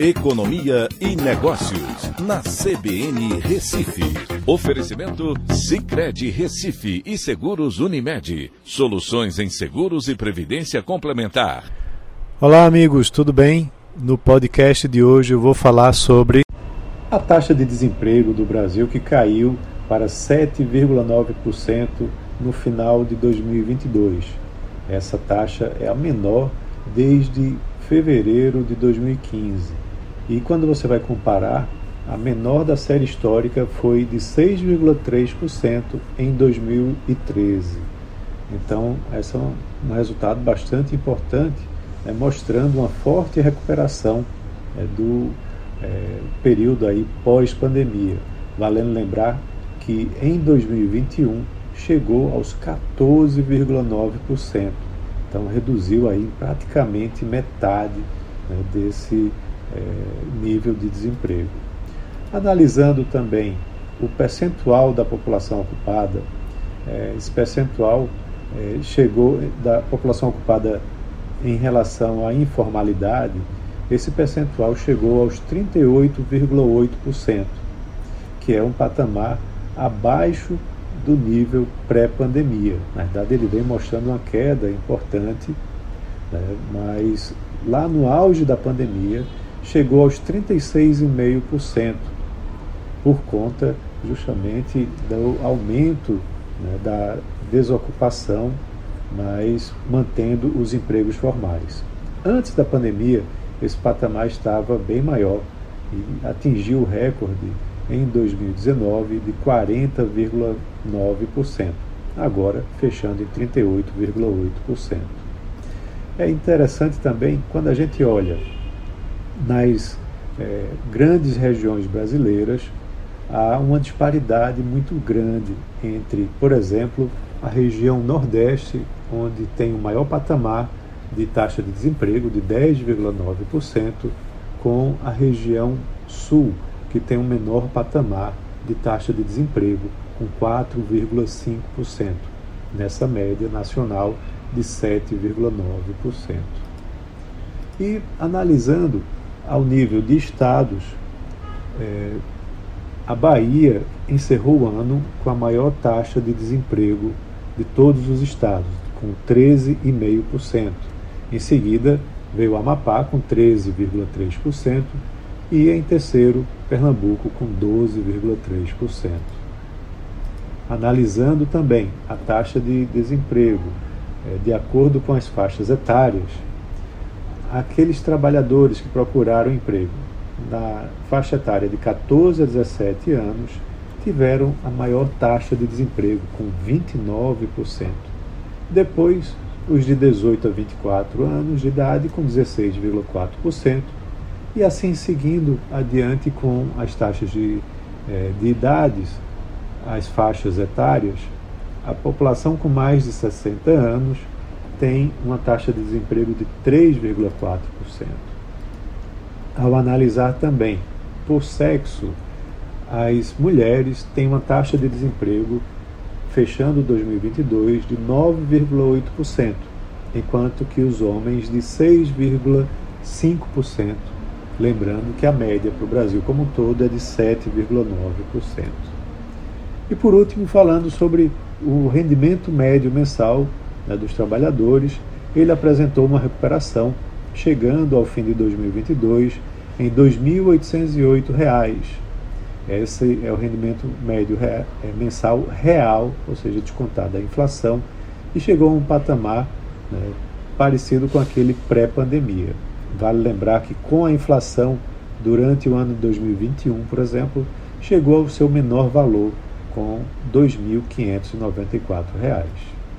Economia e Negócios, na CBN Recife. Oferecimento Cicred Recife e Seguros Unimed. Soluções em seguros e previdência complementar. Olá, amigos, tudo bem? No podcast de hoje eu vou falar sobre a taxa de desemprego do Brasil que caiu para 7,9% no final de 2022. Essa taxa é a menor desde fevereiro de 2015. E quando você vai comparar, a menor da série histórica foi de 6,3% em 2013. Então, esse é um resultado bastante importante, né, mostrando uma forte recuperação né, do é, período aí pós-pandemia. Valendo lembrar que em 2021 chegou aos 14,9%. Então reduziu aí praticamente metade né, desse é, nível de desemprego. Analisando também o percentual da população ocupada, é, esse percentual é, chegou da população ocupada em relação à informalidade, esse percentual chegou aos 38,8%, que é um patamar abaixo do nível pré-pandemia. Na verdade, ele vem mostrando uma queda importante, né, mas lá no auge da pandemia chegou aos 36,5% por conta justamente do aumento né, da desocupação, mas mantendo os empregos formais. Antes da pandemia, esse patamar estava bem maior e atingiu o recorde em 2019 de 40,9%, agora fechando em 38,8%. É interessante também quando a gente olha nas é, grandes regiões brasileiras, há uma disparidade muito grande entre, por exemplo, a região Nordeste, onde tem o maior patamar de taxa de desemprego de 10,9%, com a região Sul, que tem um menor patamar de taxa de desemprego, com 4,5%, nessa média nacional de 7,9%. E analisando ao nível de estados, é, a Bahia encerrou o ano com a maior taxa de desemprego de todos os estados, com 13,5%. Em seguida, veio Amapá com 13,3% e em terceiro, Pernambuco com 12,3%. Analisando também a taxa de desemprego é, de acordo com as faixas etárias, aqueles trabalhadores que procuraram emprego na faixa etária de 14 a 17 anos tiveram a maior taxa de desemprego, com 29%. Depois, os de 18 a 24 anos de idade, com 16,4%, e assim seguindo adiante com as taxas de, eh, de idades, as faixas etárias, a população com mais de 60 anos tem uma taxa de desemprego de 3,4%. Ao analisar também por sexo, as mulheres têm uma taxa de desemprego fechando 2022 de 9,8%, enquanto que os homens de 6,5%, lembrando que a média para o Brasil como um todo é de 7,9%. E por último, falando sobre o rendimento médio mensal né, dos trabalhadores, ele apresentou uma recuperação, chegando ao fim de 2022 em R$ 2.808. Esse é o rendimento médio é, mensal real, ou seja, descontado da inflação, e chegou a um patamar né, parecido com aquele pré-pandemia. Vale lembrar que com a inflação durante o ano de 2021, por exemplo, chegou ao seu menor valor com R$ 2.594.